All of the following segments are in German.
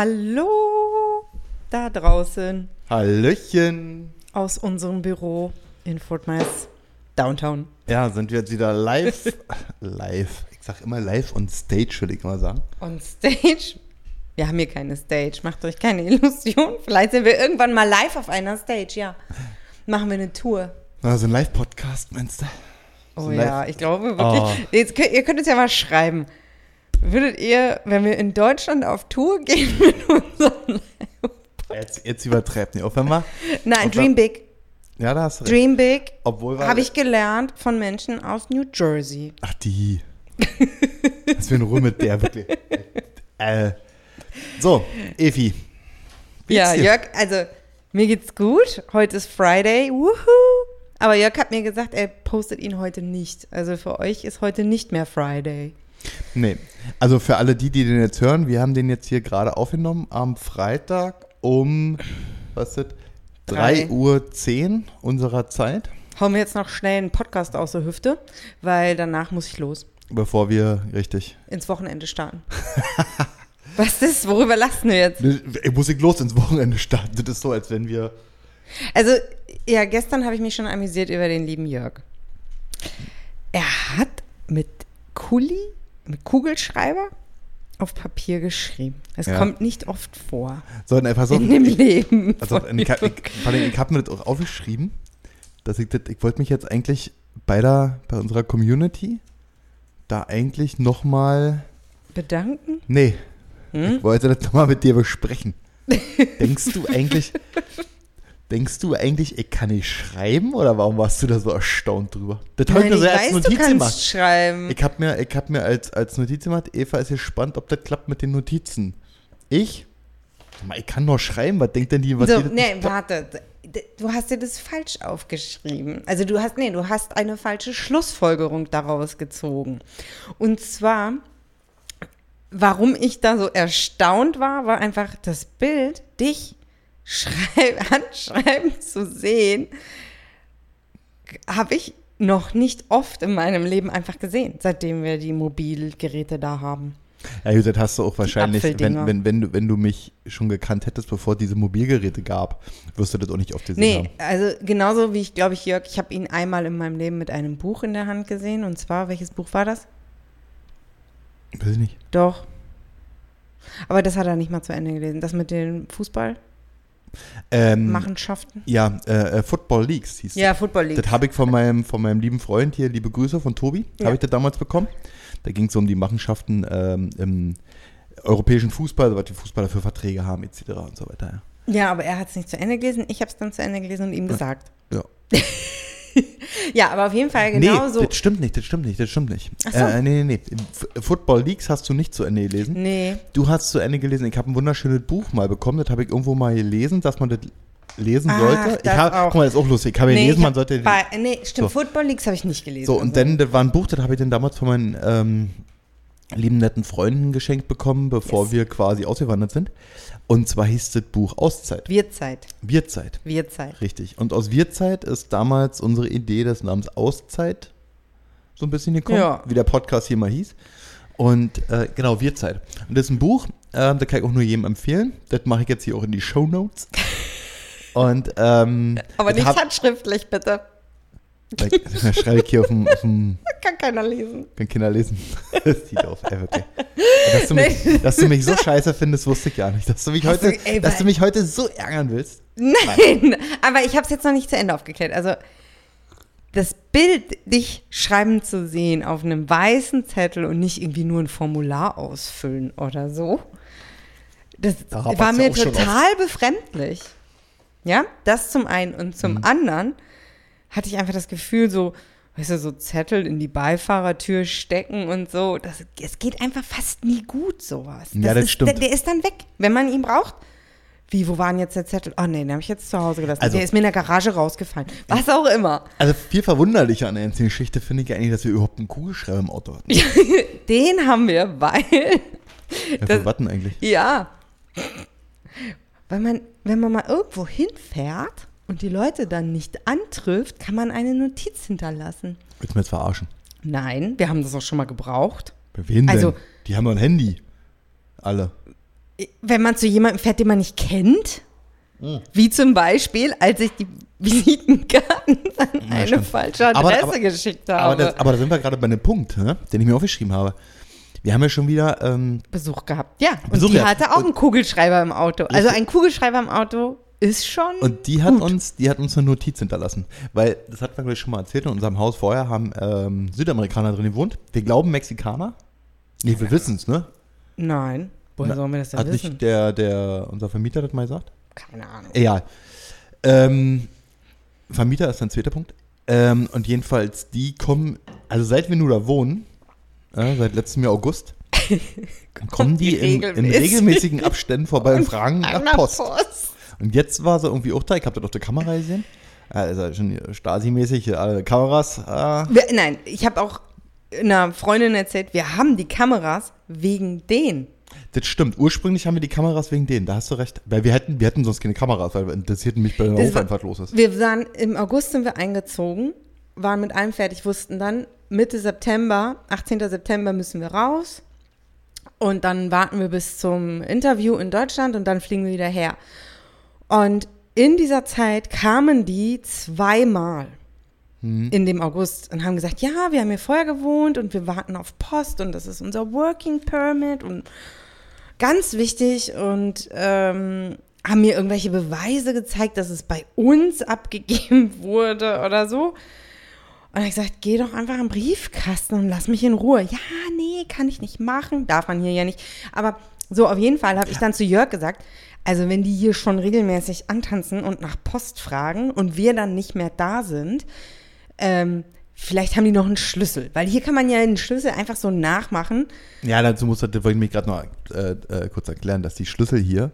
Hallo da draußen Hallöchen. aus unserem Büro in Fort Myers Downtown. Ja, sind wir jetzt wieder live. live. Ich sag immer live on stage, würde ich mal sagen. On Stage. Wir haben hier keine Stage, macht euch keine Illusion. Vielleicht sind wir irgendwann mal live auf einer Stage, ja. Machen wir eine Tour. Also ein Live-Podcast, meinst du? Oh ja, ich glaube wirklich. Oh. Jetzt ihr könnt uns ja mal schreiben. Würdet ihr, wenn wir in Deutschland auf Tour gehen mit unserem Jetzt, jetzt übertreibt nicht. Auf einmal. Nein, Und Dream Big. Ja, da hast du recht. Dream Big habe ich gelernt von Menschen aus New Jersey. Ach, die. Was für ein Ruhe mit der, wirklich. Äh. So, Evi. Ja, dir? Jörg, also mir geht's gut. Heute ist Friday. Wuhu. Aber Jörg hat mir gesagt, er postet ihn heute nicht. Also für euch ist heute nicht mehr Friday. Nee. Also für alle die, die den jetzt hören, wir haben den jetzt hier gerade aufgenommen am Freitag um, was ist das? Drei. 3 Uhr 10 unserer Zeit, Hauen wir jetzt noch schnell einen Podcast aus der Hüfte, weil danach muss ich los. bevor wir richtig. Ins Wochenende starten. Was ist? Worüber lassen wir jetzt? Ich muss ich los ins Wochenende starten. Das ist so, als wenn wir. Also, ja, gestern habe ich mich schon amüsiert über den lieben Jörg. Er hat mit Kuli, mit Kugelschreiber auf Papier geschrieben. Es Ja. kommt nicht oft vor So, ne, pass auf. in dem Leben. Also, ich, ich, ich habe mir das auch aufgeschrieben, dass ich das, ich wollte mich jetzt eigentlich bei der, bei unserer Community da eigentlich nochmal, Bedanken? nee, Hm? ich wollte das nochmal mit dir besprechen. denkst du eigentlich, denkst du eigentlich, ich kann nicht schreiben oder warum warst du da so erstaunt drüber? Das habe ich mir so als weiß, du Notiz kannst gemacht. schreiben. Ich habe mir, ich hab mir als, als Notiz gemacht, Eva ist gespannt, ob das klappt mit den Notizen. Ich? Ich kann doch schreiben, was denkt denn die, was so, nee, warte. Du hast dir das falsch aufgeschrieben. Also du hast, nee, du hast eine falsche Schlussfolgerung daraus gezogen. Und zwar, warum ich da so erstaunt war, war einfach das Bild, dich schreib, handschreiben zu sehen, habe ich noch nicht oft in meinem Leben einfach gesehen, seitdem wir die Mobilgeräte da haben. Ja, das hast du auch wahrscheinlich, wenn, wenn, wenn, du, wenn du mich schon gekannt hättest, bevor diese Mobilgeräte gab, wirst du das auch nicht oft gesehen Nee, haben. also genauso wie ich, glaube ich, Jörg, ich habe ihn einmal in meinem Leben mit einem Buch in der Hand gesehen. Und zwar, welches Buch war das? Weiß ich nicht. Doch. Aber das hat er nicht mal zu Ende gelesen. Das mit den Fußballmachenschaften. Ähm, ja, äh, äh, Football Leagues hieß Ja, Football League. Das habe ich von meinem, von meinem lieben Freund hier, liebe Grüße von Tobi, Ja. habe ich das damals bekommen. Da ging es um die Machenschaften ähm, im europäischen Fußball, was die Fußballer für Verträge haben, etc. und so weiter. Ja, aber er hat es nicht zu Ende gelesen. Ich habe es dann zu Ende gelesen und ihm gesagt. Ja. Ja, aber auf jeden Fall genau nee, so. das stimmt nicht, das stimmt nicht, das stimmt nicht. Ach so. Äh, nee, nee, nee. F- Football Leagues hast du nicht zu Ende gelesen. Nee. Du hast zu Ende gelesen. Ich habe ein wunderschönes Buch mal bekommen. Das habe ich irgendwo mal gelesen, dass man das lesen Ach, sollte. Ich hab, guck mal, das ist auch lustig. Ich habe nee, gelesen, man sollte. bei, nee, stimmt, So. Football Leagues habe ich nicht gelesen. so, und Also, dann, das war ein Buch, das habe ich dann damals von meinen ähm, lieben netten Freunden geschenkt bekommen, bevor Yes. wir quasi ausgewandert sind. Und zwar hieß das Buch Auszeit. Wirzeit. Wirzeit. Wirzeit. Richtig. Und aus Wirzeit ist damals unsere Idee des Namens Auszeit so ein bisschen gekommen, Ja. wie der Podcast hier mal hieß. Und äh, genau, Wirzeit. Und das ist ein Buch, ähm, da kann ich auch nur jedem empfehlen. Das mache ich jetzt hier auch in die Show Notes. Und ähm, Aber nicht hab- handschriftlich, bitte. Da schreibe ich hier auf dem, auf dem Kann keiner lesen. Können Kinder lesen. Das sieht auf, ey, wirklich. Dass du, mich, dass du mich so scheiße findest, wusste ich gar nicht. Dass du mich, heute, du- ey, dass du mich heute so ärgern willst. Nein, aber ich habe es jetzt noch nicht zu Ende aufgeklärt. Also das Bild, dich schreiben zu sehen auf einem weißen Zettel und nicht irgendwie nur ein Formular ausfüllen oder so, das Da hapert's war mir total befremdlich. Ja, das zum einen. Und zum Mhm. anderen hatte ich einfach das Gefühl, so, weißt du, so Zettel in die Beifahrertür stecken und so. Das, es geht einfach fast nie gut, sowas. Ja, das ist, stimmt. Der, der ist dann weg, wenn man ihn braucht. Wie, wo war denn jetzt der Zettel? Oh nee, den habe ich jetzt zu Hause gelassen. Also- der ist mir in der Garage rausgefallen. Was auch immer. Also viel verwunderlicher an der ganzen Geschichte finde ich ja eigentlich, dass wir überhaupt einen Kugelschreiber im Auto hatten. Den haben wir, weil, Ja, das- denn eigentlich? ja, weil man, wenn man mal irgendwo hinfährt und die Leute dann nicht antrifft, kann man eine Notiz hinterlassen. Willst du mir jetzt verarschen? Nein, wir haben das auch schon mal gebraucht. Bei wem Also- denn? Die haben doch ein Handy. Alle. wenn man zu jemandem fährt, den man nicht kennt, Hm. wie zum Beispiel, als ich die Visitenkarten an eine stimmt. falsche Aber- Adresse aber- geschickt Aber, habe. das, aber da sind wir gerade bei einem Punkt, ne, den ich mir aufgeschrieben habe. Wir haben ja schon wieder, ähm, Besuch gehabt. Ja, und Besuch die gehabt. hatte auch Und- einen Kugelschreiber im Auto. Also Richtig. ein Kugelschreiber im Auto ist schon. und die hat Gut. uns, die hat uns eine Notiz hinterlassen. Weil, das hat wir glaube ich schon mal erzählt, in unserem Haus vorher haben ähm, Südamerikaner drin gewohnt. Wir glauben Mexikaner. Nee, wir wissen es, ne? Nein. Woher Na, sollen wir das denn Hat wissen? nicht der, der, unser Vermieter das mal gesagt? Keine Ahnung. Egal. Ähm, Vermieter ist ein zweiter Punkt. Ähm, und jedenfalls, die kommen, also seit wir nur da wohnen, äh, seit letztem Jahr August, kommen die, die in, in regelmäßig. regelmäßigen Abständen vorbei und fragen nach Post. Post. Und jetzt war sie irgendwie auch da, ich habe das auf der Kamera gesehen. Also schon Stasi-mäßig, alle Kameras. Äh, Wir, nein, ich habe auch einer Freundin erzählt, wir haben die Kameras wegen denen. das stimmt. Ursprünglich haben wir die Kameras wegen denen, da hast du recht. Weil wir hätten, wir hätten sonst keine Kameras, weil interessiert mich bei der Das Hof war- einfach los ist. Wir waren im August sind wir eingezogen, waren mit allem fertig, wussten dann Mitte September, 18. September müssen wir raus und dann warten wir bis zum Interview in Deutschland und dann fliegen wir wieder her. Und in dieser Zeit kamen die zweimal in dem August und haben gesagt, ja, wir haben hier vorher gewohnt und wir warten auf Post und das ist unser Working Permit und ganz wichtig und ähm, haben mir irgendwelche Beweise gezeigt, dass es bei uns abgegeben wurde oder so. Und hat gesagt, geh doch einfach am Briefkasten und lass mich in Ruhe. Ja, nee, kann ich nicht machen. Darf man hier ja nicht. Aber so, auf jeden Fall habe ich dann zu Jörg gesagt, also wenn die hier schon regelmäßig antanzen und nach Post fragen und wir dann nicht mehr da sind, ähm, vielleicht haben die noch einen Schlüssel. Weil hier kann man ja den Schlüssel einfach so nachmachen. Ja, dazu muss das, wollte ich mich gerade noch äh, äh, kurz erklären, dass die Schlüssel hier,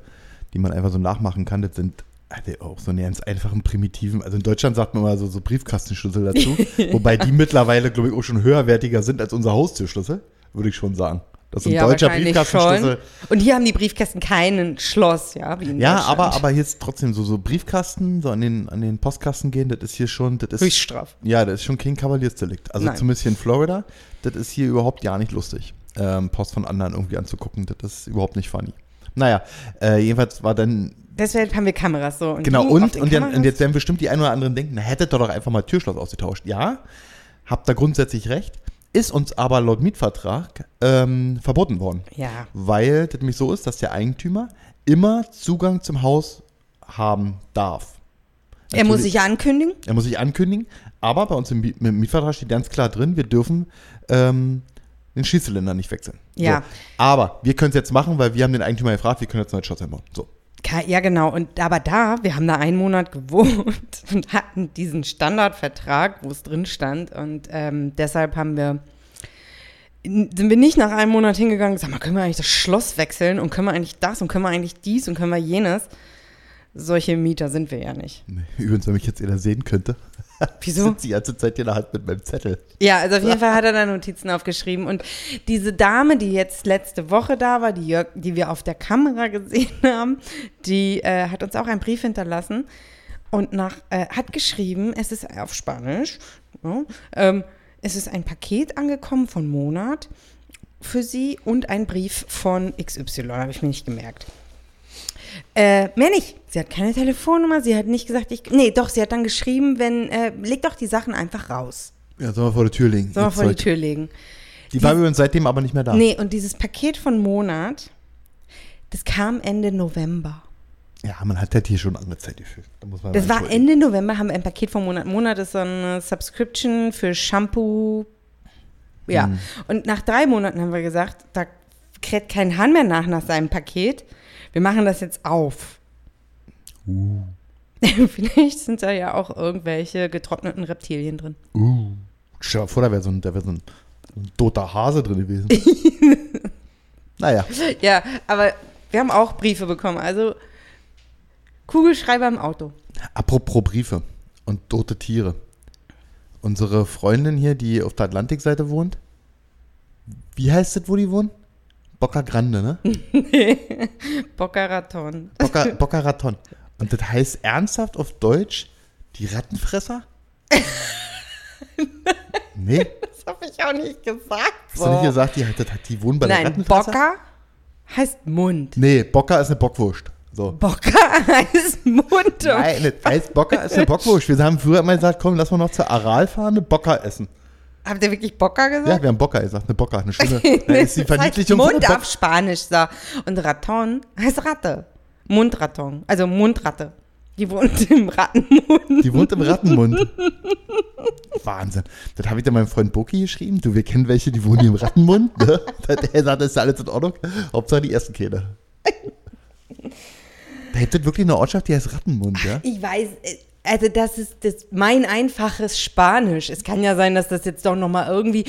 die man einfach so nachmachen kann, das sind also auch so eine ganz einfachen, primitiven. Also in Deutschland sagt man immer so, so Briefkastenschlüssel dazu, wobei die mittlerweile, glaube ich, auch schon höherwertiger sind als unser Haustürschlüssel, würde ich schon sagen. Das ist ein deutscher wahrscheinlich Briefkastenschlüssel. Und hier haben die Briefkästen keinen Schloss, ja, wie in Ja, aber, aber hier ist trotzdem so, so Briefkasten, so an den, an den Postkasten gehen, das ist hier schon, das ist, Höchststraf. ja, das ist schon kein Kavaliersdelikt. Also Nein. zumindest hier in Florida, das ist hier überhaupt gar nicht lustig, ähm, Post von anderen irgendwie anzugucken, das ist überhaupt nicht funny. Naja, äh, jedenfalls war dann, Deshalb haben wir Kameras so. Und genau, und, und, Kameras- und jetzt werden bestimmt die einen oder anderen denken, na, hättet ihr doch einfach mal Türschloss ausgetauscht. Ja, habt da grundsätzlich recht, ist uns aber laut Mietvertrag ähm, verboten worden. Ja, Weil das nämlich so ist, dass der Eigentümer immer Zugang zum Haus haben darf. er muss Natürlich- sich ankündigen. er muss sich ankündigen, aber bei uns im, Mi- im Mietvertrag steht ganz klar drin, wir dürfen ähm, den Schießzylinder nicht wechseln. Ja. So. Aber wir können es jetzt machen, weil wir haben den Eigentümer gefragt, wir können jetzt neues Schloss einbauen. So. Ja, genau. Und aber da, wir haben da einen Monat gewohnt und hatten diesen Standardvertrag, wo es drin stand. Und ähm, deshalb haben wir, sind wir nicht nach einem Monat hingegangen gesagt, mal, können wir eigentlich das Schloss wechseln und können wir eigentlich das und können wir eigentlich dies und können wir jenes. Solche Mieter sind wir ja nicht. Übrigens, wenn mich jetzt jeder sehen könnte, Wieso? sitzt die ganze Zeit hier in der Hand mit meinem Zettel. Ja, also auf jeden Fall hat er da Notizen aufgeschrieben. Und diese Dame, die jetzt letzte Woche da war, die, Jörg, die wir auf der Kamera gesehen haben, die äh, hat uns auch einen Brief hinterlassen und nach, äh, hat geschrieben, es ist auf Spanisch, ja, ähm, es ist ein Paket angekommen von Monat für sie und ein Brief von XY, habe ich mir nicht gemerkt. Äh, mehr nicht. Sie hat keine Telefonnummer, sie hat nicht gesagt, ich. Nee, doch, sie hat dann geschrieben, wenn, äh, leg doch die Sachen einfach raus. Ja, sollen wir vor der Tür legen. Sollen wir ihr vor die. Tür legen. Die war übrigens seitdem aber nicht mehr da. Nee, und dieses Paket von Monat, das kam Ende November. Ja, man hat halt hier schon andere Zeit gefühlt. Da man Das war. Ende November, haben wir ein Paket von Monat. Monat ist so eine Subscription für Shampoo. Ja. Mhm. Und nach drei Monaten haben wir gesagt, da kräht kein Hahn mehr nach nach seinem Paket. Wir machen das jetzt auf. Uh. Vielleicht sind da ja auch irgendwelche getrockneten Reptilien drin. Uh. Stell dir vor, da wäre so wär so ein, so ein toter Hase drin gewesen. naja. Ja, aber wir haben auch Briefe bekommen. Also Kugelschreiber im Auto. Apropos Briefe und tote Tiere. Unsere Freundin hier, die auf der Atlantikseite wohnt, wie heißt das, wo die wohnt? Boca Grande, ne? Boca Raton. Boca, Boca Raton. Und das heißt ernsthaft auf Deutsch die Rattenfresser? nee, Das habe ich auch nicht gesagt. hast du nicht gesagt, die, hat- die wohnen bei der Nein, Rattenfresser? Boca Heißt Mund. Nee, Bocker ist eine Bockwurst. So. Bocker heißt Mund. Nein, das heißt Bocker ist eine Bockwurst. Wir haben früher immer gesagt, komm, lass mal noch zur Aral fahren, eine Bocker essen. Habt ihr wirklich Bocker gesagt? Ja, wir haben Bocker gesagt, eine Bocker, eine schöne. Da ist die Das heißt Verniedlichung von Mund auf Spanisch. So. Und Raton heißt Ratte. Mundraton. Also Mundratte. Die wohnt im Rattenmund. Die wohnt im Rattenmund. Wahnsinn. Das habe ich dann meinem Freund Boki geschrieben. Du, wir kennen welche, die wohnen hier im Rattenmund. Ne? Der sagt, das ist alles in Ordnung. Hauptsache die ersten Kinder. Da gibt es wirklich eine Ortschaft, die heißt Rattenmund, ja? Ich weiß, äh, also das ist das, mein einfaches Spanisch. Es kann ja sein, dass das jetzt doch nochmal irgendwie.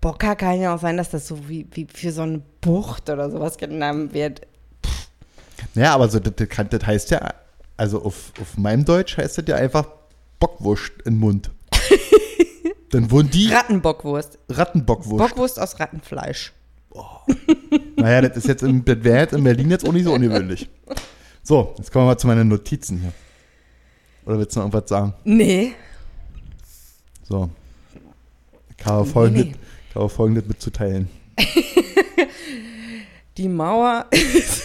Boca kann ja auch sein, dass das so wie, wie für so eine Bucht oder sowas genannt wird. Ja, aber so, das, das, heißt ja, also auf, auf meinem Deutsch heißt das ja einfach Bockwurst im Mund. Dann wurden die Rattenbockwurst. Rattenbockwurst. Bockwurst aus Rattenfleisch. Naja, das ist jetzt in, das wäre jetzt in Berlin jetzt auch nicht so ungewöhnlich. So, jetzt kommen wir mal zu meinen Notizen hier. Oder willst du noch irgendwas sagen? Nee. So. Ich habe folgendes, nee. habe folgendes mitzuteilen. Die Mauer ist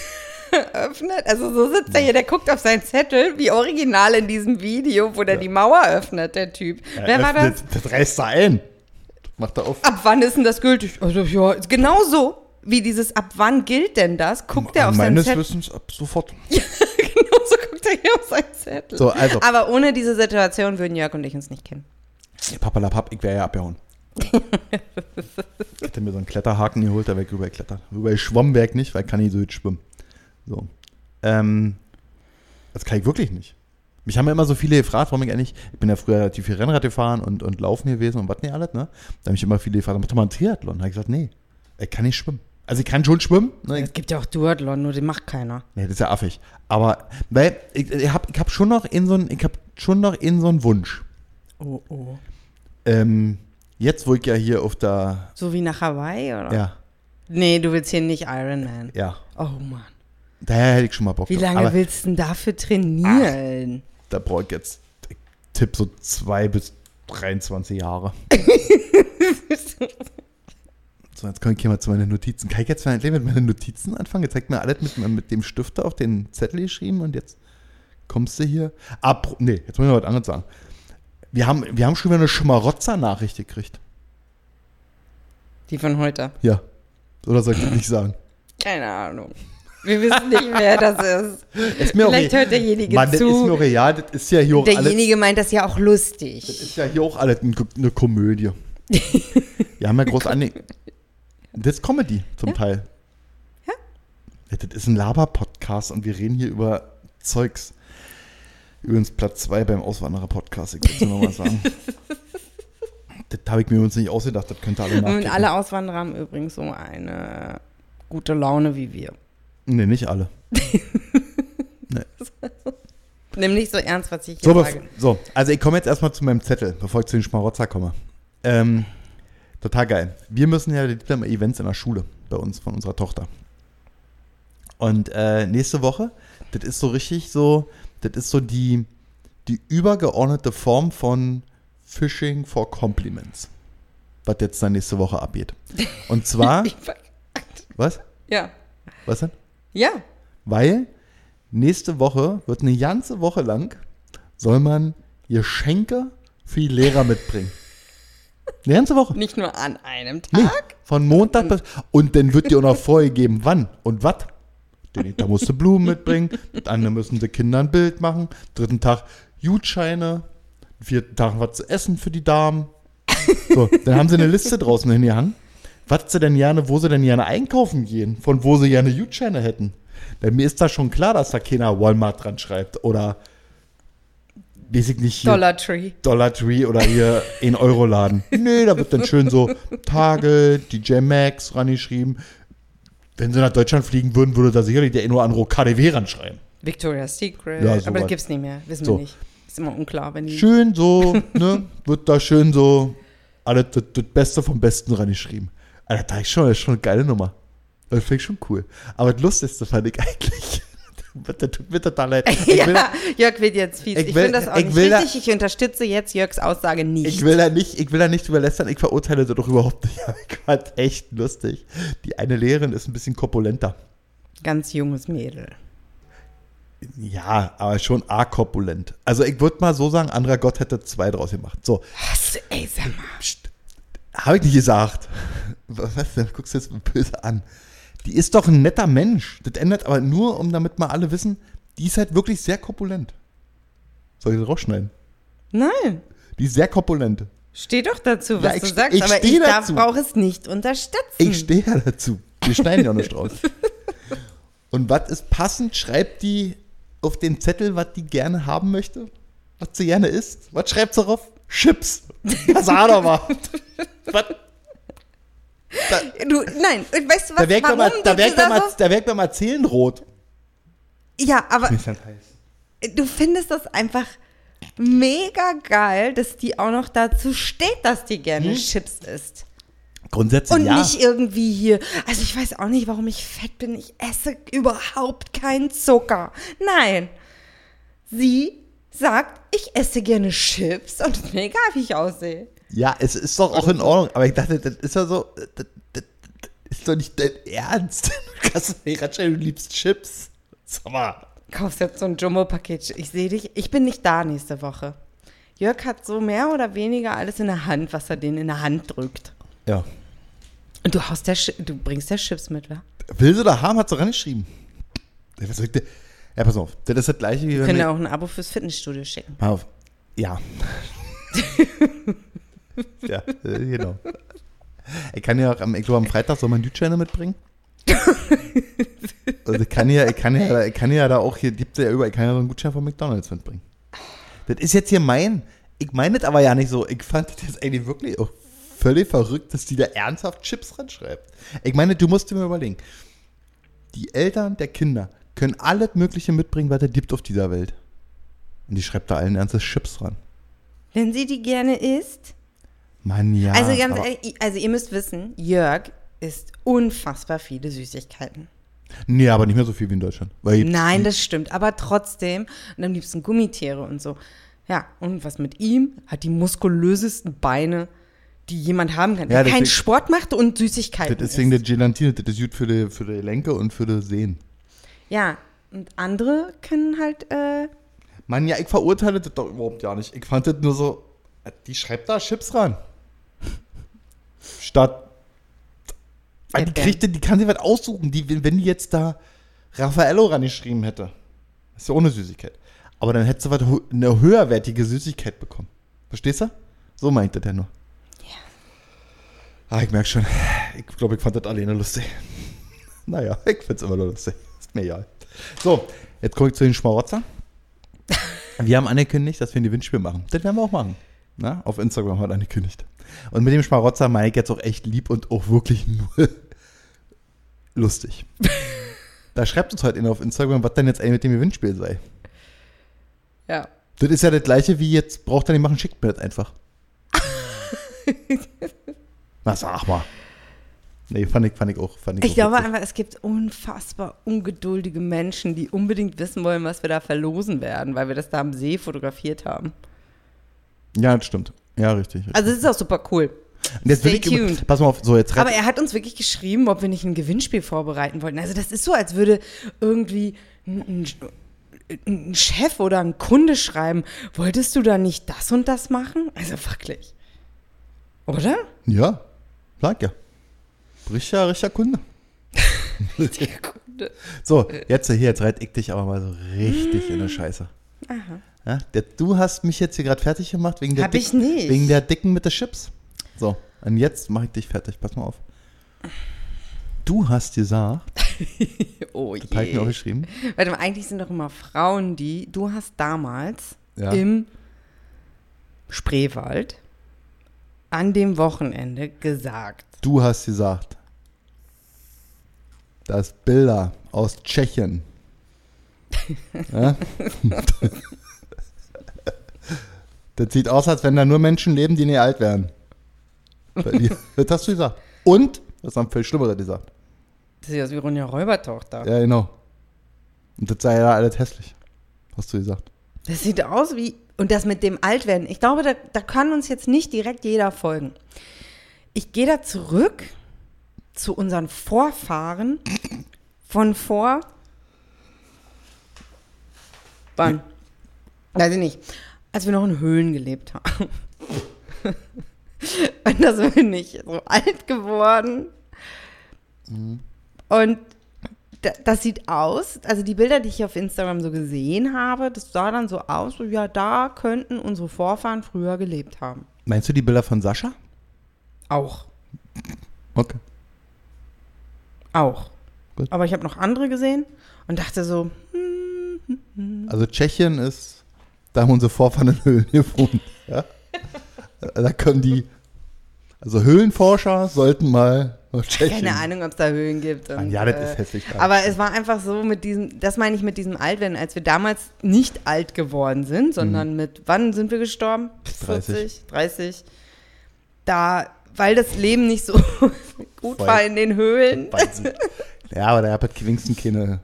öffnet. Also so sitzt er hier, der guckt auf seinen Zettel, wie original in diesem Video, wo der die Mauer öffnet, der Typ. Wer war das? Das, reißt er ein. Macht er auf. Ab wann ist denn das gültig? Also ja, genau so wie dieses ab wann gilt denn das? Guckt er auf seinen Meines Zettel. Wissens ab sofort. genau so guckt er hier auf seinen Zettel. So, also. Aber ohne diese Situation würden Jörg und ich uns nicht kennen. Papalapap, ich wäre ja abgehauen. ich hätte mir so einen Kletterhaken geholt, da wäre ich rübergeklettert. Wobei ich nicht, weil ich kann nicht so gut schwimmen. So. Ähm, das kann ich wirklich nicht. Mich haben ja immer so viele gefragt, warum ich eigentlich, ich bin ja früher relativ viel Rennrad gefahren und, und laufen gewesen und was nicht alles, ne? Da haben mich immer viele gefragt, mach doch mal einen Triathlon. Da habe ich gesagt, nee, ich kann nicht schwimmen. Also ich kann schon schwimmen, ne? Es gibt ja auch Duathlon, nur den macht keiner. Nee, das ist ja affig. Aber, weil, ich, ich habe ich hab schon noch in so einen, ich habe schon noch in so einen Wunsch. Oh, oh. Ähm, jetzt, wo ich ja hier auf der, So wie nach Hawaii, oder? ja, Nee, du willst hier nicht Ironman. ja, Oh Mann. daher hätte ich schon mal Bock Wie drauf. lange Aber willst du denn dafür trainieren? da brauche ich jetzt, ich tipp so zwei bis 23 Jahre. so, jetzt komme ich hier mal zu meinen Notizen. Kann ich jetzt mal mit meinen Notizen anfangen? Jetzt zeigt mir alles mit, mit dem Stifter auf den Zettel geschrieben und jetzt kommst du hier. Ab, nee, jetzt muss ich noch was anderes sagen. Wir haben, wir haben schon wieder eine Schmarotzer-Nachricht gekriegt. Die von heute. Ja. Oder soll ich das nicht sagen? Keine Ahnung. Wir wissen nicht, wer das ist. Ist Vielleicht hört derjenige Mann, das ist mir zu. real, das ist ja hier auch alles. Derjenige meint das ja auch Das lustig. ist ja hier auch alles ein- eine Komödie. Wir haben ja groß an. Das ist Comedy zum Teil. Ja. Ja, Das ist ein Laber-Podcast und wir reden hier über Zeugs. Übrigens Platz 2 beim Auswanderer-Podcast, ich will es nur noch mal sagen. das habe ich mir übrigens nicht ausgedacht, das könnte alle Und nachklicken. alle Auswanderer haben übrigens so eine gute Laune wie wir. Nee, nicht alle. Nimm nicht so ernst, was ich So, hier bef- sage. so, also ich komme jetzt erstmal zu meinem Zettel, bevor ich zu den Schmarotzer komme. Ähm, total geil. Wir müssen ja Events in der Schule bei uns, von unserer Tochter. Und äh, nächste Woche, das ist so richtig so, das ist so die, die übergeordnete Form von Fishing for Compliments. Was jetzt dann nächste Woche abgeht. Und zwar, was? ja. Was denn? Ja. Weil nächste Woche wird eine ganze Woche lang soll man Geschenke für die Lehrer mitbringen. Eine ganze Woche. Nicht nur an einem Nee, Tag. von Montag bis. Und dann wird dir auch noch vorgegeben, wann und was. Da musst du Blumen mitbringen. Den anderen müssen die Kinder ein Bild machen. Dritten Tag Gutscheine. Vierten Tag was zu essen für die Damen. So, dann haben sie eine Liste draußen hingehangen. Was sie denn gerne, wo sie denn gerne einkaufen gehen, von wo sie gerne Gutscheine hätten. Bei mir ist da schon klar, dass da keiner Walmart dran schreibt oder nicht hier. Dollar Tree. Dollar Tree oder hier in Euro-Laden. Nee, da wird dann schön so Tage, DJ Max rangeschrieben. Wenn sie nach Deutschland fliegen würden, würde da sicherlich der nur an KDW ranschreiben. Victoria's Secret. Ja, Aber sowas. das gibt's nicht mehr. Wissen So. wir nicht. Ist immer unklar, wenn die. Schön so, ne? Wird da schön so alles das, das Beste vom Besten rangeschrieben. Alter, da ist schon, das ist schon eine geile Nummer. Das finde ich schon cool. Aber das Lustigste fand ich eigentlich. Das tut mir total leid. Ich will, ja, Jörg wird jetzt fies. ich Ich, finde das auch ich nicht will da- richtig. Ich unterstütze jetzt Jörgs Aussage nicht. Ich will da nicht, ich will da nicht überlästern, ich verurteile das doch überhaupt nicht. Aber ich fand echt lustig. Die eine Lehrerin ist ein bisschen korpulenter. ganz junges Mädel. Ja, aber schon arg korpulent. Also ich würde mal so sagen, anderer Gott hätte zwei draus gemacht. So, Was? Ey, sag mal. Habe ich nicht gesagt. Was denn? Guckst du jetzt böse an. Die ist doch ein netter Mensch. Das ändert aber nur, um damit mal alle wissen, die ist halt wirklich sehr korpulent. Soll ich das rausschneiden? Nein. Die ist sehr korpulent. Steh doch dazu, was Ja, ich du sagst, ich aber ich darf, dazu. brauche es nicht unterstützen. Ich stehe ja dazu. Wir schneiden ja auch nicht raus. Und was ist passend? Schreibt die auf den Zettel, was die gerne haben möchte? Was sie gerne isst? Was schreibt sie drauf? Chips. Ja, sag doch mal. was? Da, Du, nein, weißt du was, da wirkt warum mal, da du wirkt da wirkt mal Zählenrot. Ja, aber halt du findest das einfach mega geil, dass die auch noch dazu steht, dass die gerne Chips isst. Grundsätzlich Und ja. nicht irgendwie hier, also ich weiß auch nicht, warum ich fett bin. Ich esse überhaupt keinen Zucker. Nein. Sie sagt, ich esse gerne Chips und es ist mir egal, wie ich aussehe. Ja, es ist doch auch in Ordnung, aber ich dachte, das ist ja so, das, das, das ist doch nicht dein Ernst. Du kannst nicht ranstellen, du liebst Chips. Sag mal. Kaufst jetzt so ein Jumbo-Paket. Ich sehe dich. Ich bin nicht da nächste Woche. Jörg hat so mehr oder weniger alles in der Hand, was er denen in der Hand drückt. Ja. Und du haust der du bringst der Chips mit, wa? Will sie da haben, hat sie rangeschrieben. Ja, was soll ich denn- Ja, pass auf. Das ist das gleiche wie Wir können ja auch ein Abo fürs Fitnessstudio schicken. Mal auf. Ja. ja, äh, genau. Ich kann ja auch, am, ich glaube, am Freitag soll man Dütscheine mitbringen. Also ich kann ja, ich kann ja, ich kann ja da auch hier, gibt ja überall, ich kann ja so einen Gutschein von McDonalds mitbringen. Das ist jetzt hier mein, ich meine das aber ja nicht so. Ich fand das jetzt eigentlich wirklich auch völlig verrückt, dass die da ernsthaft Chips ranschreibt. Ich meine, du musst dir mal überlegen, die Eltern der Kinder können alles Mögliche mitbringen, was es gibt auf dieser Welt. Und die schreibt da allen Ernstes Chips dran. Wenn sie die gerne isst. Mann, ja. also ganz ehrlich, also ihr müsst wissen, Jörg isst unfassbar viele Süßigkeiten. Nee, aber nicht mehr so viel wie in Deutschland. Nein, das stimmt, aber trotzdem. Und am liebsten Gummitiere und so. Ja, und was mit ihm? Hat die muskulösesten Beine, die jemand haben kann. Ja, der keinen Sport macht und Süßigkeiten das ist wegen der Gelatine, das ist gut für die, für die Lenke und für die Sehen. Ja, und andere können halt, äh, Mann, ja, ich verurteile das doch überhaupt ja nicht. Ich fand das nur so, die schreibt da Chips ran. Statt. Die kriegt, die kann sich was aussuchen. Die, wenn die jetzt da Raffaello rangeschrieben hätte, ist ja ohne Süßigkeit. Aber dann hätte sie was, eine höherwertige Süßigkeit bekommen. Verstehst du? So meint das ja nur. Ah, ich merke schon. Ich glaube, ich fand das alleine lustig. Naja, ich find's immer nur lustig. Ist mir egal. So, jetzt komme ich zu den Schmarotzer. Wir haben angekündigt, dass wir ein Gewinnspiel machen. Das werden wir auch machen. Na, auf Instagram hat angekündigt. Und mit dem Schmarotzer meine ich jetzt auch echt lieb und auch wirklich nur lustig. Da schreibt uns heute einer auf Instagram, was denn jetzt eigentlich mit dem Gewinnspiel sei. ja. Das ist ja das gleiche wie jetzt, braucht er nicht machen, schickt mir das einfach. Na, sag mal. Nee, fand ich, fand ich auch. Fand ich Ich auch glaube einfach, es gibt unfassbar ungeduldige Menschen, die unbedingt wissen wollen, was wir da verlosen werden, weil wir das da am See fotografiert haben. Ja, das stimmt. Ja, richtig. richtig. Also es ist auch super cool. Und jetzt stay ich, tuned. pass mal auf, so jetzt Aber er hat uns wirklich geschrieben, ob wir nicht ein Gewinnspiel vorbereiten wollten. Also das ist so, als würde irgendwie ein, ein, ein Chef oder ein Kunde schreiben, wolltest du da nicht das und das machen? Also wirklich. Oder? Ja, sag ja. Richtiger, richtiger Kunde. Kunde. So, jetzt hier, jetzt reit ich dich aber mal so richtig in der Scheiße. Aha. Ja, der, du hast mich jetzt hier gerade fertig gemacht wegen der, Hab ich nicht. wegen der Dicken mit den Chips. So, und jetzt mache ich dich fertig. Pass mal auf. Du hast gesagt, Oh das habe ich mir auch je. geschrieben. Warte mal, eigentlich sind doch immer Frauen, die, du hast damals Ja. im Spreewald an dem Wochenende gesagt, Du hast gesagt, dass Bilder aus Tschechien. ja? das sieht aus, als wenn da nur Menschen leben, die nicht alt werden. Das hast du gesagt. Und, das haben viel Schlimmeres gesagt. das sieht aus wie Ronja Räubertochter. Ja, genau. Und das sei ja alles hässlich. Hast du gesagt. Das sieht aus wie, und das mit dem Altwerden, ich glaube, da, da kann uns jetzt nicht direkt jeder folgen. Ich gehe da zurück zu unseren Vorfahren von vor. Wann? Weiß ich nicht. Als wir noch in Höhlen gelebt haben. Und da sind wir nicht so alt geworden. Und da- das sieht aus, also die Bilder, die ich auf Instagram so gesehen habe, das sah dann so aus, so, ja, da könnten unsere Vorfahren früher gelebt haben. Meinst du die Bilder von Sascha? Auch. Okay. Auch. Gut. Aber ich habe noch andere gesehen und dachte so, Also Tschechien ist, da haben unsere Vorfahren in Höhlen gewohnt. Ja? Da können die, also Höhlenforscher sollten mal Tschechien. keine Ahnung, ob es da Höhlen gibt. Und, ja, das äh, ist hässlich. da. Aber es war einfach so mit diesem, das meine ich mit diesem Altwerden, als wir damals nicht alt geworden sind, sondern mit, wann sind wir gestorben? 30. 40, 30. Da, weil das Leben nicht so gut Voll. war in den Höhlen. Ja, aber da hat wenigstens keine,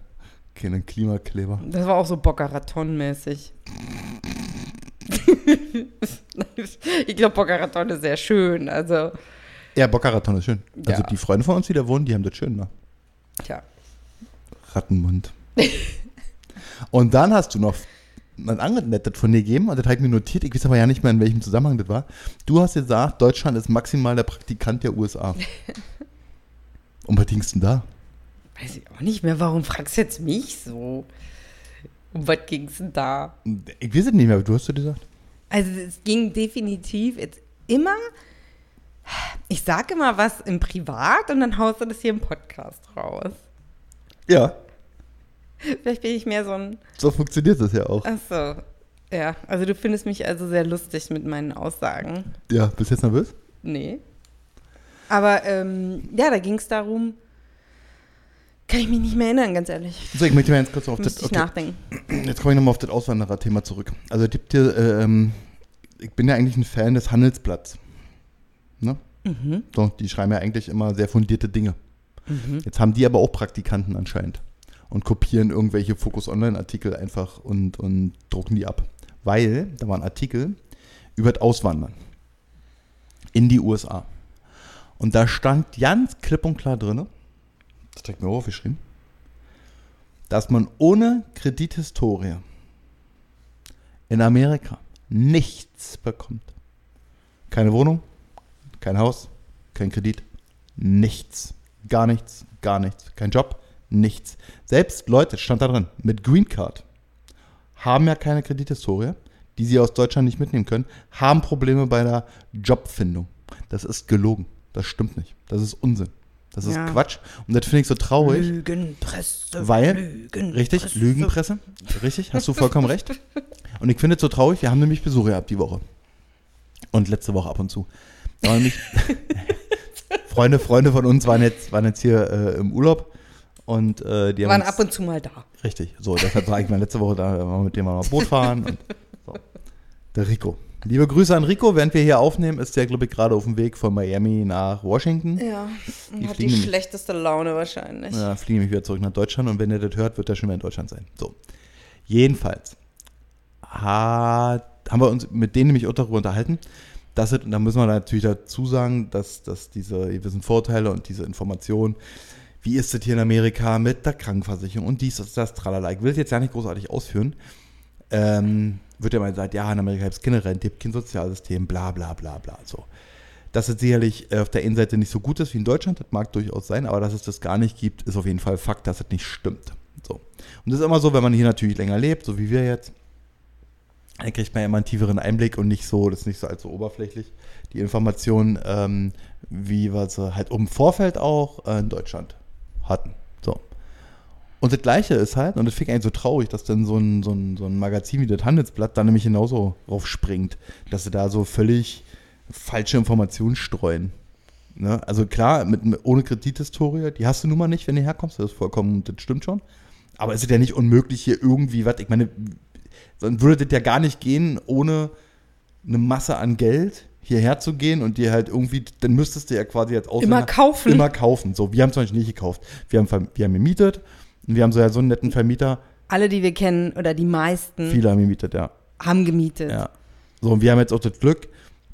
keine Klimakleber. Das war auch so Boca-Raton-mäßig. ich glaube, Boca-Raton ist sehr schön. Also, Ja, Bockaraton ist schön. Also Ja. die Freunde von uns, die da wohnen, die haben das schön, ne? tja. Rattenmund. und dann hast du noch ein anderes von dir gegeben, und das habe ich mir notiert, ich weiß aber ja nicht mehr, in welchem Zusammenhang das war. Du hast gesagt, Deutschland ist maximal der Praktikant der USA. und was ging's denn da? Weiß ich auch nicht mehr, warum fragst du jetzt mich so? Um was ging es denn da? Ich weiß es nicht mehr, aber du hast es gesagt. Also es ging definitiv jetzt immer, ich sage immer was im Privat und dann haust du das hier im Podcast raus. Ja, Vielleicht bin ich mehr so ein, so funktioniert das ja auch. ach so, ja, also du findest mich also sehr lustig mit meinen Aussagen. Ja, bist du jetzt nervös? Nee. Aber ähm, ja, da ging es darum, kann ich mich nicht mehr erinnern, ganz ehrlich. So, ich möchte mal ganz kurz auf Müsste das. ich nachdenken. Jetzt komme ich nochmal auf das Auswanderer-Thema zurück. Also, gibt hier, äh, ähm, ich bin ja eigentlich ein Fan des Handelsblatts. Ne? Mhm. So, die schreiben ja eigentlich immer sehr fundierte Dinge. Mhm. Jetzt haben die aber auch Praktikanten anscheinend und kopieren irgendwelche Focus Online-Artikel einfach und, und drucken die ab. Weil da war ein Artikel über das Auswandern in die USA. Und da stand ganz klipp und klar drin, das ich mir aufgeschrieben, dass man ohne Kredithistorie in Amerika nichts bekommt. Keine Wohnung, kein Haus, kein Kredit, nichts. Gar nichts, gar nichts. Kein Job, nichts. Selbst Leute, stand da drin, mit Green Card haben ja keine Kredithistorie, die sie aus Deutschland nicht mitnehmen können, haben Probleme bei der Jobfindung. Das ist gelogen. Das stimmt nicht. Das ist Unsinn. Das ist Ja. Quatsch. Und das finde ich so traurig. Lügenpresse. Weil, Lügenpresse. richtig, Lügenpresse, richtig, hast du vollkommen recht. Und ich finde es so traurig, wir haben nämlich Besuche gehabt die Woche. Und letzte Woche ab und zu. Da nämlich Freunde, Freunde von uns waren jetzt, waren jetzt hier äh, im Urlaub und äh, die Waren uns, ab und zu mal da. Richtig, so, deshalb war ich mal letzte Woche da, waren wir mit dem mal Boot fahren. Und, so. Der Rico. Liebe Grüße an Rico, während wir hier aufnehmen, ist der, glaube ich, gerade auf dem Weg von Miami nach Washington. Ja, Die hat fliegen die nämlich- schlechteste Laune wahrscheinlich. Ja, fliege nämlich wieder zurück nach Deutschland und wenn er das hört, wird er schon wieder in Deutschland sein. So. Jedenfalls hat, haben wir uns mit denen nämlich auch darüber unterhalten, dass es, und da müssen wir natürlich dazu sagen, dass, dass diese gewissen Vorteile und diese Informationen, wie ist es hier in Amerika mit der Krankenversicherung und dies, das, das, tralala. Ich will es jetzt ja nicht großartig ausführen. Ähm, wird ja mal gesagt, ja, in Amerika gibt es keine Rente, kein Sozialsystem, bla bla bla bla. So. Dass es sicherlich äh, auf der einen Seite nicht so gut ist wie in Deutschland, das mag durchaus sein, aber dass es das gar nicht gibt, ist auf jeden Fall Fakt, dass es nicht stimmt. So. Und das ist immer so, wenn man hier natürlich länger lebt, so wie wir jetzt, dann kriegt man immer einen tieferen Einblick und nicht so, das ist nicht so allzu oberflächlich, die Informationen, ähm, wie wir sie halt im Vorfeld auch äh, in Deutschland hatten. Und das Gleiche ist halt, und das finde ich eigentlich so traurig, dass dann so ein, so, ein, so ein Magazin wie das Handelsblatt da nämlich genauso drauf springt, dass sie da so völlig falsche Informationen streuen. Ne? Also klar, mit, mit, ohne Kredithistorie, die hast du nun mal nicht, wenn du herkommst, das ist vollkommen, das stimmt schon. Aber es ist ja nicht unmöglich, hier irgendwie was, ich meine, dann würde das ja gar nicht gehen, ohne eine Masse an Geld hierher zu gehen und dir halt irgendwie, dann müsstest du ja quasi jetzt aus Immer kaufen. Immer kaufen. So, wir haben zum Beispiel nicht gekauft. Wir haben, wir haben gemietet und wir haben so ja so einen netten Vermieter. Alle, die wir kennen, oder die meisten, Viele haben gemietet, ja. haben gemietet. Ja. So, und wir haben jetzt auch das Glück,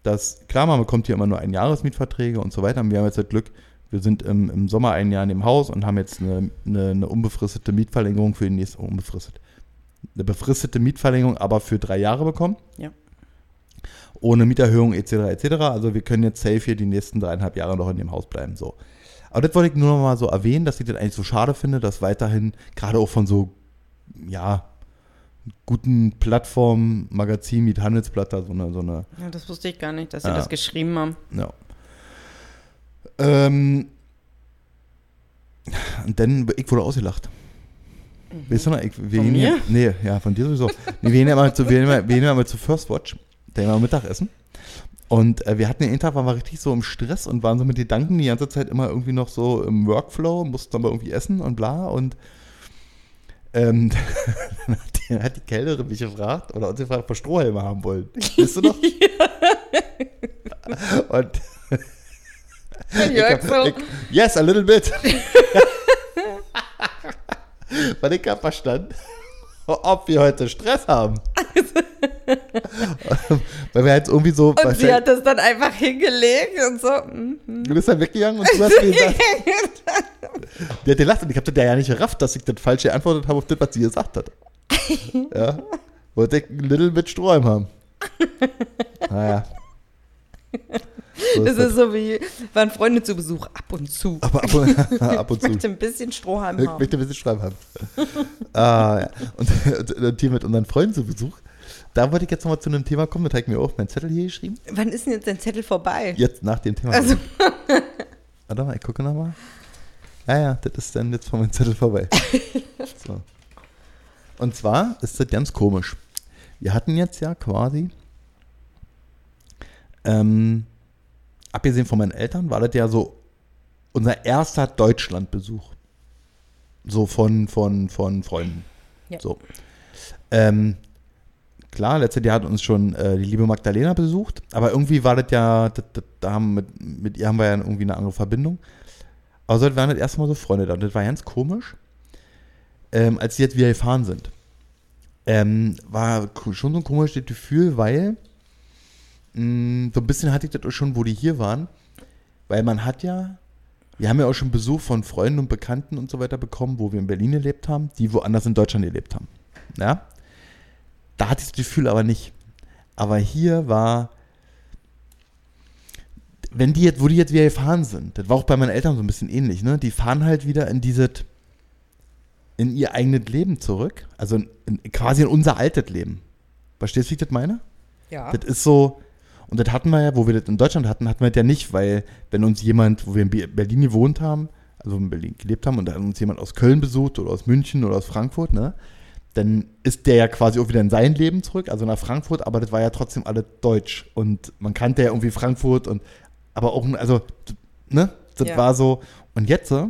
dass, klar, man bekommt hier immer nur ein Jahresmietverträge und so weiter, und wir haben jetzt das Glück, Wir sind im, im Sommer ein Jahr in dem Haus und haben jetzt eine, eine, eine unbefristete Mietverlängerung für die nächste, unbefristet. Eine befristete Mietverlängerung aber für drei Jahre bekommen. Ja. Ohne Mieterhöhung etc. etc. Also wir können jetzt safe hier die nächsten dreieinhalb Jahre noch in dem Haus bleiben. So. Aber das wollte ich nur noch mal so erwähnen, dass ich das eigentlich so schade finde, dass weiterhin gerade auch von so, ja, guten Plattformen, Magazin, mit Handelsblatt da so eine, so eine ja, das wusste ich gar nicht, dass sie Ja. das geschrieben haben. ja. Ähm, und dann, ich wurde ausgelacht. Weißt du noch, ich, wir Von gehen ja- mir? Nee, ja, von dir sowieso. nee, wir gehen ja mal zu, wir gehen ja, wir gehen ja mal zu First Watch, da gehen wir Mittagessen. Und äh, wir hatten den Tag, waren wir richtig so im Stress und waren so mit Gedanken die ganze Zeit immer irgendwie noch so im Workflow, mussten aber irgendwie essen und bla. Und ähm, dann hat die, hat die Kellnerin mich gefragt oder uns gefragt, ob wir Strohhalme haben wollen. Weißt du noch? und Jörg so, ich, yes, a little bit. Weil ich habe verstanden, ob wir heute Stress haben. Weil wir jetzt irgendwie so. und sie hat das dann einfach hingelegt und so. mhm. du bist dann weggegangen und du hast mir gesagt. Die hat gelacht und ich habe das ja nicht gerafft, dass ich das falsch geantwortet habe auf das, was sie gesagt hat. Ja. Wollte ich ein little bit Strohhalm haben. Naja. So Das das. ist so wie, waren Freunde zu Besuch, ab und zu. aber ab und, ab und Ich zu. möchte ein bisschen Strohhalm Ich haben. möchte ein bisschen schreiben haben. ah, ja. und, und, und hier mit unseren Freunden zu Besuch. Da wollte ich jetzt nochmal zu einem Thema kommen. Das habe ich mir auch meinen Zettel hier geschrieben. Wann ist denn jetzt dein Zettel vorbei? Jetzt nach dem Thema. Also, Warte mal, ich gucke nochmal. Ja, ja, das ist dann jetzt von meinem Zettel vorbei. so. Und zwar ist das ganz komisch. Wir hatten jetzt ja quasi, ähm, abgesehen von meinen Eltern, war das ja so unser erster Deutschlandbesuch. So von, von, von Freunden. Ja. So. Ähm, klar, letztes Jahr hat uns schon äh, die liebe Magdalena besucht, aber irgendwie war das ja, da haben mit, mit ihr haben wir ja irgendwie eine andere Verbindung. Aber so, wir waren das erste Mal so Freunde da und das war ganz komisch, ähm, als sie jetzt wieder gefahren sind. Ähm, war schon so ein komisches Gefühl, weil mh, so ein bisschen hatte ich das auch schon, wo die hier waren, weil man hat ja, wir haben ja auch schon Besuch von Freunden und Bekannten und so weiter bekommen, wo wir in Berlin gelebt haben, die woanders in Deutschland gelebt haben. Ja? Da hatte ich das Gefühl aber nicht. Aber hier war, wenn die jetzt, wo die jetzt wieder gefahren sind, das war auch bei meinen Eltern so ein bisschen ähnlich, ne? Die fahren halt wieder in dieses, in ihr eigenes Leben zurück. Also in, in, quasi in unser altes Leben. Verstehst du, wie ich das meine? ja. Das ist so, und das hatten wir ja, wo wir das in Deutschland hatten, hatten wir das ja nicht, weil wenn uns jemand, wo wir in Be- Berlin gewohnt haben, also in Berlin gelebt haben und dann uns jemand aus Köln besucht oder aus München oder aus Frankfurt, ne, dann ist der ja quasi auch wieder in sein Leben zurück, also nach Frankfurt, aber das war ja trotzdem alles deutsch und man kannte ja irgendwie Frankfurt und aber auch, also, ne, das Ja. war so, und jetzt, äh,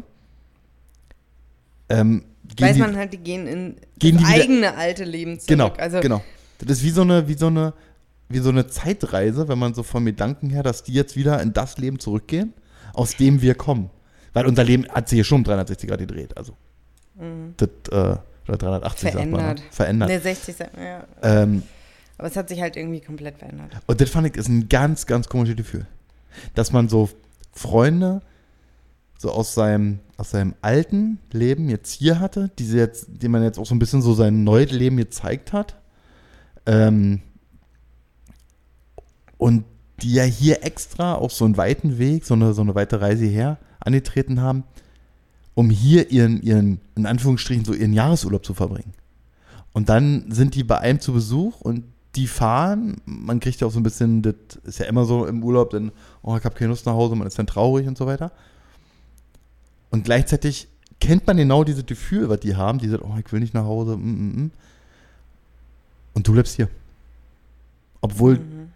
ähm, Weiß die, man halt, die gehen in Gehen das die wieder- eigene alte Leben zurück. Genau, also, genau. Das ist wie so eine, wie so eine, wie so eine Zeitreise, wenn man so vom Gedanken her, dass die jetzt wieder in das Leben zurückgehen, aus dem wir kommen. Weil unser Leben hat sich hier schon um 360 Grad gedreht, also. Das, äh, oder 380 sagt man. Ne? Mhm. Verändert. Verändert. Ne, 60, ja. Ähm, Aber es hat sich halt irgendwie komplett verändert. und das fand ich ist ein ganz, ganz komisches Gefühl. Dass man so Freunde so aus seinem, aus seinem alten Leben jetzt hier hatte, die jetzt, die man jetzt auch so ein bisschen so sein neues Leben gezeigt hat. Ähm, und die ja hier extra auf so einen weiten Weg, so eine, so eine weite Reise her angetreten haben, um hier ihren, ihren, in Anführungsstrichen, so ihren Jahresurlaub zu verbringen. Und dann sind die bei einem zu Besuch und die fahren, man kriegt ja auch so ein bisschen, das ist ja immer so im Urlaub, dann, oh, ich habe keine Lust nach Hause, man ist dann traurig und so weiter. Und gleichzeitig kennt man genau dieses Gefühl, was die haben, diese, oh, ich will nicht nach Hause, mm, mm, mm. und du bleibst hier. Obwohl Mhm.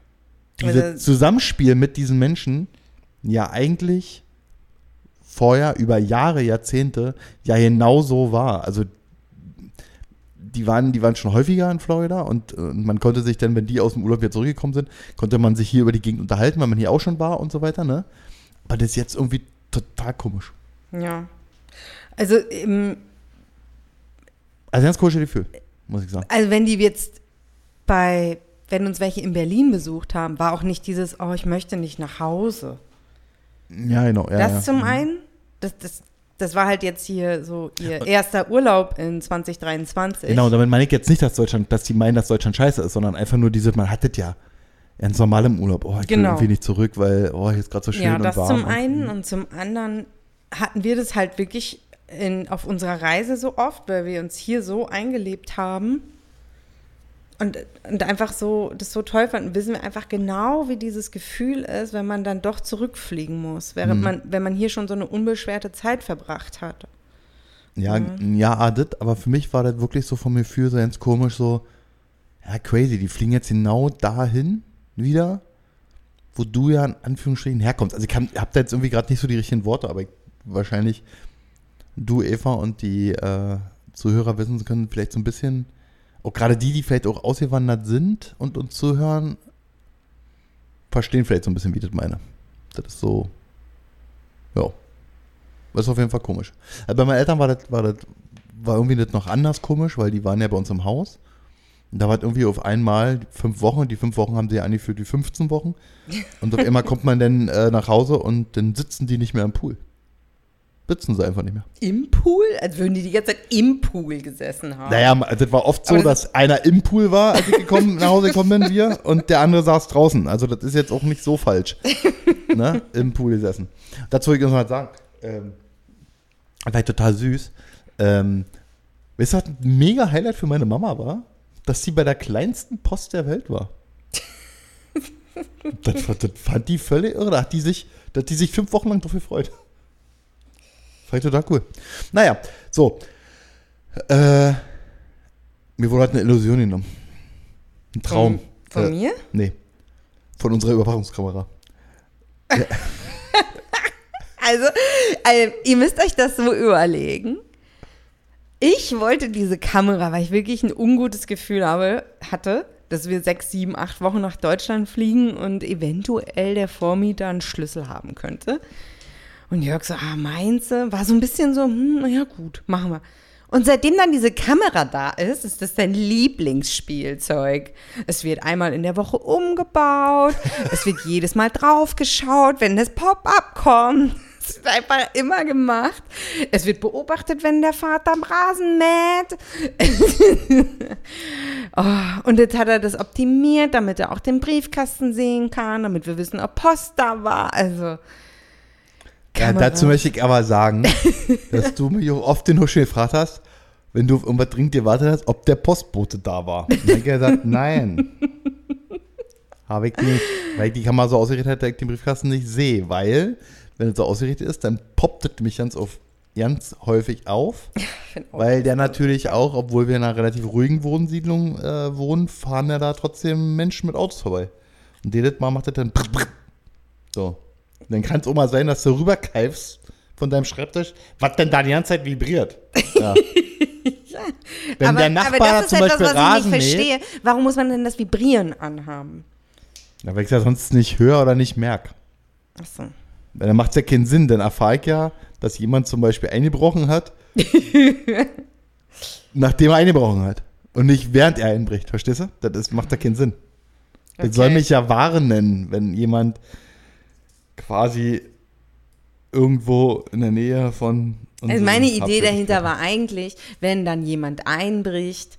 Dieses Also- Zusammenspiel mit diesen Menschen ja eigentlich vorher über Jahre, Jahrzehnte ja genauso war. Also die waren, die waren schon häufiger in Florida und, äh, man konnte sich dann, wenn die aus dem Urlaub wieder zurückgekommen sind, konnte man sich hier über die Gegend unterhalten, weil man hier auch schon war und so weiter, ne? Aber das ist jetzt irgendwie total komisch. Ja. Also, ähm, Also ganz komisches Gefühl, muss ich sagen. also wenn die jetzt bei, wenn uns welche in Berlin besucht haben, war auch nicht dieses, oh, ich möchte nicht nach Hause. Ja, genau. Ja, das ja. zum einen. Das, das, das war halt jetzt hier so ihr erster Urlaub in 2023. Genau, damit meine ich jetzt nicht, dass Deutschland, dass die meinen, dass Deutschland scheiße ist, sondern einfach nur diese, man hat das ja ganz normal im Urlaub. Oh, ich will Genau. irgendwie nicht zurück, weil, oh, hier ist gerade so schön Ja, und das warm. zum und- einen und zum anderen hatten wir das halt wirklich in, auf unserer Reise so oft, weil wir uns hier so eingelebt haben und, und einfach so das so toll fanden, wissen wir einfach genau, wie dieses Gefühl ist, wenn man dann doch zurückfliegen muss, während Mhm. man, wenn man hier schon so eine unbeschwerte Zeit verbracht hat. Ja, Mhm. ja, ah, das, aber für mich war das wirklich so vom Gefühl so ganz komisch, so, ja, crazy, die fliegen jetzt genau dahin wieder, wo du ja in Anführungsstrichen herkommst. Also ich kann, hab da jetzt irgendwie gerade nicht so die richtigen Worte, aber ich, wahrscheinlich du, Eva und die äh, Zuhörer wissen können, vielleicht so ein bisschen, auch gerade die, die vielleicht auch ausgewandert sind und uns zuhören, verstehen vielleicht so ein bisschen, wie das meine. Das ist so, ja. Das ist auf jeden Fall komisch. Also bei meinen Eltern war das, war das, war irgendwie das noch anders komisch, weil die waren ja bei uns im Haus. Und da war das irgendwie auf einmal fünf Wochen, die fünf Wochen haben sie ja angeführt wie 15 Wochen. Und auf einmal kommt man dann äh, nach Hause und dann sitzen die nicht mehr im Pool. Sitzen sie einfach nicht mehr. Im Pool? Als würden die die ganze Zeit im Pool gesessen haben. Naja, das war oft so, das dass einer im Pool war, als ich gekommen, nach Hause gekommen bin, wir, und der andere saß draußen. Also das ist jetzt auch nicht so falsch. ne? Im Pool gesessen. Dazu will ich noch mal sagen, ähm, war ich total süß. Ähm, weißt du, was ein mega Highlight für meine Mama war? Dass sie bei der kleinsten Post der Welt war. das, das fand die völlig irre. Da hat die sich, da hat die sich fünf Wochen lang drauf gefreut. Fand ich total cool. Naja, so. Äh, mir wurde halt eine Illusion genommen. Ein Traum. Von, von Äh, mir? Nee. Von unserer Überwachungskamera. Also, also, ihr müsst euch das so überlegen. Ich wollte diese Kamera, weil ich wirklich ein ungutes Gefühl habe, hatte, dass wir sechs, sieben, acht Wochen nach Deutschland fliegen und eventuell der Vormieter einen Schlüssel haben könnte. Und Jörg so, ah, meinst du? War so ein bisschen so, hm, na ja gut, machen wir. Und seitdem dann diese Kamera da ist, ist das dein Lieblingsspielzeug. Es wird einmal in der Woche umgebaut, es wird jedes Mal draufgeschaut, wenn das Pop-up kommt. Es wird einfach immer gemacht. Es wird beobachtet, wenn der Vater am Rasen mäht. oh, und jetzt hat er das optimiert, damit er auch den Briefkasten sehen kann, damit wir wissen, ob Post da war. Also. Ja, dazu möchte ich aber sagen, dass du mich auch oft den schon gefragt hast, wenn du auf irgendwas dringend gewartet hast, ob der Postbote da war. Und dann hab ich gesagt, nein. Habe ich nicht. Weil ich die Kamera so ausgerichtet hat, dass ich den Briefkasten nicht sehe. Weil, wenn es so ausgerichtet ist, dann poppt es mich ganz, auf, ganz häufig auf. Weil der natürlich auch, obwohl wir in einer relativ ruhigen Wohnsiedlung äh, wohnen, fahren ja da trotzdem Menschen mit Autos vorbei. Und jedes Mal macht das dann so. Und dann kann es auch mal sein, dass du rüberkeifst von deinem Schreibtisch, was denn da die ganze Zeit vibriert. Ja. Wenn aber, der Nachbar aber das ist zum etwas, Beispiel was ich Rasen nicht mäht, verstehe. Warum muss man denn das Vibrieren anhaben? ja, weil ich es ja sonst nicht höre oder nicht merke. Achso. Dann macht es ja keinen Sinn, dann erfahre ich ja, dass jemand zum Beispiel eingebrochen hat, nachdem er eingebrochen hat. Und nicht während er einbricht, verstehst du? Das ist, macht ja keinen Sinn. Das Okay. soll mich ja warnen, wenn jemand quasi irgendwo in der Nähe von. Also meine Idee dahinter war eigentlich, wenn dann jemand einbricht,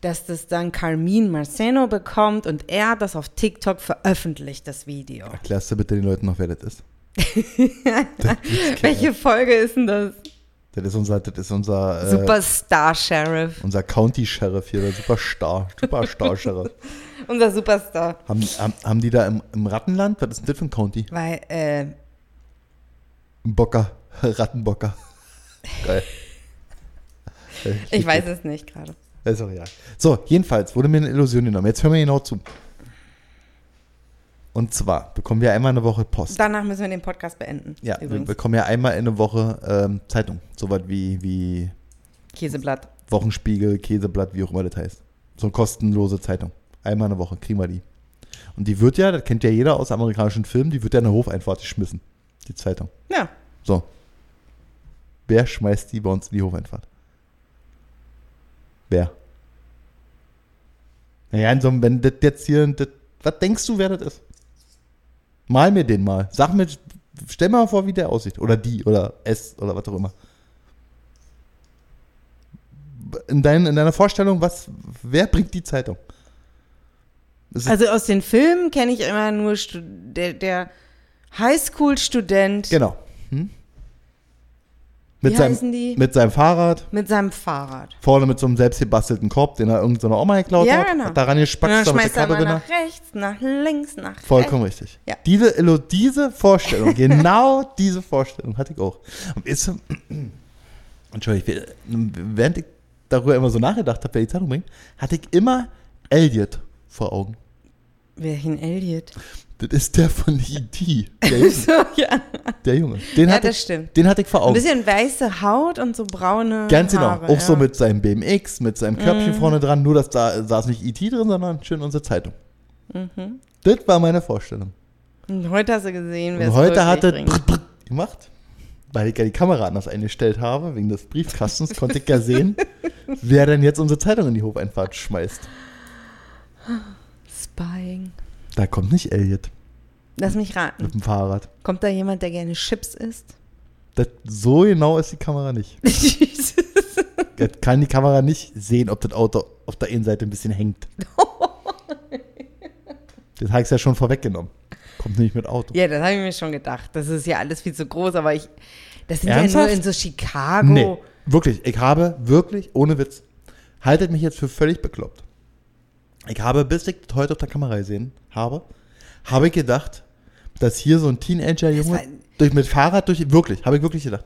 dass das dann Carmine Marceno bekommt und er das auf TikTok veröffentlicht, das Video. Erklärst du bitte den Leuten noch, wer das ist? Welche Folge ist denn das? Das ist unser, das ist unser, äh, Superstar Sheriff. unser County-Sheriff hier, der Superstar, Superstar-Sheriff. Unser Superstar. haben, haben, haben die da im, im Rattenland? Was ist denn das für ein County? Weil, äh, Bocker, Rattenbocker. Geil. ich weiß es nicht gerade. Ist auch ja. So, jedenfalls wurde mir eine Illusion genommen. Jetzt hören wir genau zu. Und zwar bekommen wir einmal eine Woche Post. Danach müssen wir den Podcast beenden. ja, wir übrigens. bekommen ja einmal in eine Woche ähm, Zeitung. Soweit wie, wie Käseblatt. Wochenspiegel, Käseblatt, wie auch immer das heißt. So eine kostenlose Zeitung. Einmal eine Woche kriegen wir die. Und die wird ja, das kennt ja jeder aus amerikanischen Filmen, die wird ja in der Hofeinfahrt geschmissen. Die Zeitung. Ja. So. Wer schmeißt die bei uns in die Hofeinfahrt? Wer? Naja, in so einem, wenn das jetzt hier, das, was denkst du, wer das ist? Mal mir den mal. Sag mir, Stell mal vor, wie der aussieht. Oder die, oder es, oder was auch immer. In, dein, in deiner Vorstellung, was, wer bringt die Zeitung? Ist- Also aus den Filmen kenne ich immer nur Stu der, der Highschool-Student genau. Hm? Mit, Wie seinem, die? mit seinem Fahrrad, mit seinem Fahrrad. vorne mit so einem selbstgebastelten Korb, den er irgendeiner Oma geklaut Ja, hat, genau. hat daran Und gespackt, dann damit der schmeißt er Kabel mal drin. nach rechts, nach links, nach Vollkommen rechts. richtig. Ja. Diese, diese Vorstellung, genau diese Vorstellung hatte ich auch. Und ist, Entschuldigung, während ich darüber immer so nachgedacht habe, wer die Zeitung bringt, hatte ich immer Elliot vor Augen. Welchen Elliot? Das ist der von E.T. Der, Junge- So, ja. der Junge. Den, Ja, hatte das ich, stimmt. den hatte ich vor Ein Augen. bisschen weiße Haut und so braune Ganz genau. Haare. auch so ja. Mhm. mit seinem BMX, mit seinem Körbchen vorne dran. Nur, dass da saß nicht E.T. drin, sondern schön unsere Zeitung. Mhm. Das war meine Vorstellung. Und heute hast du gesehen, wer es heute hat er gemacht, weil ich ja die Kamera anders eingestellt habe, wegen des Briefkastens, konnte ich ja sehen, wer denn jetzt unsere Zeitung in die Hofeinfahrt schmeißt. Spying. Da kommt nicht Elliot Lass mich raten. mit dem Fahrrad. Kommt da jemand, der gerne Chips isst? Das, so genau ist die Kamera nicht. Jetzt kann die Kamera nicht sehen, ob das Auto auf der Innenseite ein bisschen hängt. Das habe ich ja schon vorweggenommen. Kommt nicht mit Auto. ja, das habe ich mir schon gedacht. Das ist ja alles viel zu groß, aber ich. Das sind Ernsthaft? ja nur in so Chicago. Nee, wirklich. Ich habe wirklich, ohne Witz, haltet mich jetzt für völlig bekloppt. Ich habe, bis ich das heute auf der Kamera gesehen habe, habe ich gedacht, dass hier so ein Teenager-Junge durch, mit Fahrrad durch, wirklich, habe ich wirklich gedacht,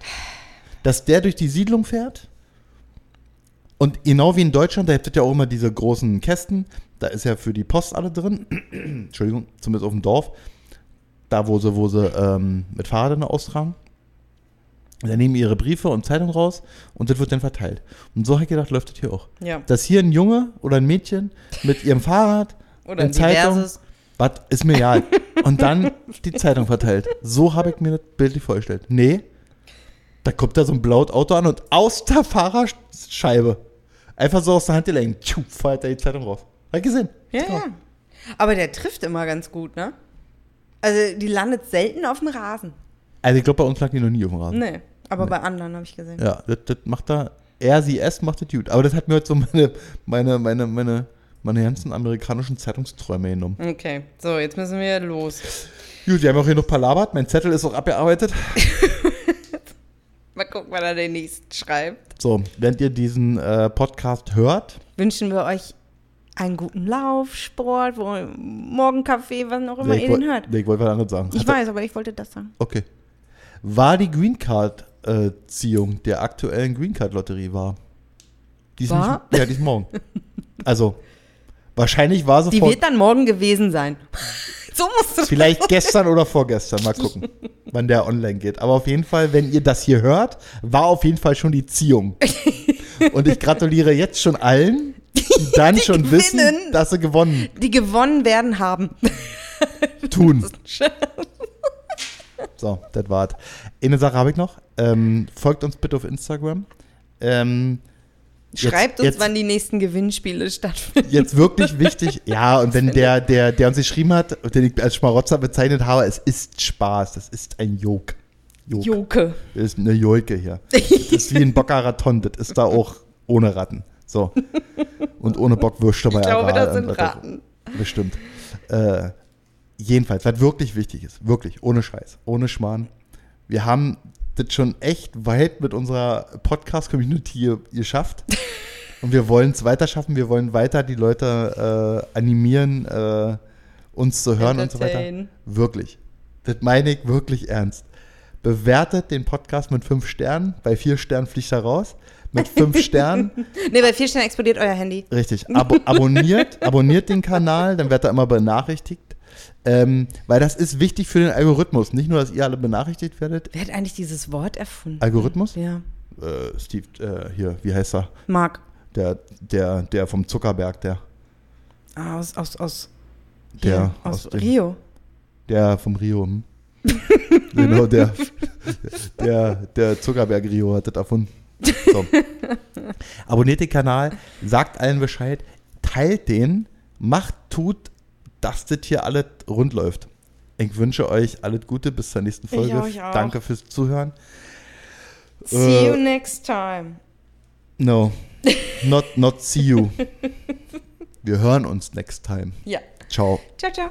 dass der durch die Siedlung fährt und genau wie in Deutschland, da gibt es ja auch immer diese großen Kästen, da ist ja für die Post alle drin, Entschuldigung, zumindest auf dem Dorf, da wo sie, wo sie ähm, mit Fahrrädern austragen. Da nehmen ihre Briefe und Zeitungen raus und das wird dann verteilt. Und so habe ich gedacht, läuft das hier auch. Ja. Dass hier ein Junge oder ein Mädchen mit ihrem Fahrrad Oder eine Zeitung, was ist mir egal, und dann die Zeitung verteilt. So habe ich mir das bildlich vorgestellt. Nee, da kommt da so ein blaues Auto an und aus der Fahrerscheibe, einfach so aus der Hand gelenkt, feuert er die Zeitung raus. Hab ich gesehen. Ja, ja. Aber der trifft immer ganz gut, ne? Also, die landet selten auf dem Rasen. Also ich glaube, bei uns lag die noch nie auf dem Rasen. Nee. Aber bei anderen habe ich gesehen. Ja, das, das macht da, er, sie, es macht das gut. Aber das hat mir heute so meine, meine, meine, meine, meine ganzen amerikanischen Zeitungsträume genommen. Okay, so, jetzt müssen wir los. Gut, wir haben auch hier noch palabert. Mein Zettel ist auch abgearbeitet. Mal gucken, wann er den nächsten schreibt. So, während ihr diesen äh, Podcast hört, Wünschen wir euch einen guten Lauf, Sport, wo, Morgenkaffee, was auch immer Nee, ihr woll- den hört. Nee, ich wollte was anderes sagen. Ich er- weiß, aber ich wollte das sagen. Okay. War die Green Card-Ziehung der aktuellen Green Card-Lotterie war? Die ist War? Nicht, ja, die ist morgen. Also, wahrscheinlich war sie Die vor, wird dann morgen gewesen sein. so musst du vielleicht gestern oder vorgestern. Mal gucken, wann der online geht. Aber auf jeden Fall, wenn ihr das hier hört, war auf jeden Fall schon die Ziehung. Und ich gratuliere jetzt schon allen, die dann schon gewinnen. wissen, dass sie gewonnen die gewonnen werden haben. tun. So, das war's. Eine Sache habe ich noch. Ähm, folgt uns bitte auf Instagram. Ähm, jetzt- Schreibt uns, jetzt, wann die nächsten Gewinnspiele stattfinden. Jetzt wirklich wichtig. Ja, und wenn der, der, der uns geschrieben hat, den ich als Schmarotzer bezeichnet habe, es ist Spaß. Das ist ein Jok. Jok. Joke. Das ist eine Jolke hier. Das ist wie ein Bockaraton. Das ist da auch ohne Ratten. So. Und ohne Bockwürste bei Ich glaube, das sind Ratten. Bestimmt. Äh, jedenfalls, was wirklich wichtig ist, wirklich, ohne Scheiß, ohne Schmarrn. Wir haben das schon echt weit mit unserer Podcast-Community geschafft. Und wir wollen es weiter schaffen. Wir wollen weiter die Leute äh, animieren, äh, uns zu hören und so weiter. Wirklich. Das meine ich wirklich ernst. Bewertet den Podcast mit fünf Sternen. Bei vier Sternen fliegt er raus. Mit fünf Sternen. Nee, bei vier Sternen explodiert euer Handy. Richtig. Abo abonniert, abonniert den Kanal, dann wird er immer benachrichtigt. Ähm, weil das ist wichtig für den Algorithmus. Nicht nur, dass ihr alle benachrichtigt werdet. Wer hat eigentlich dieses Wort erfunden? Algorithmus? Ja. Äh, Steve, äh, hier, wie heißt er? Marc. Der, der, der vom Zuckerberg, der. Ah, aus, aus, aus, Der hier, aus aus dem- Rio. Der vom Rio. hm. genau, der, der, der Zuckerberg Rio hat das erfunden. So. Abonniert den Kanal, sagt allen Bescheid, teilt den, macht, tut, dass das hier alles rund läuft. Ich wünsche euch alles Gute bis zur nächsten Folge. euch auch. Danke fürs Zuhören. See Äh, you next time. No, not, not see you. Wir hören uns next time. Ja. Ciao. Ciao, ciao.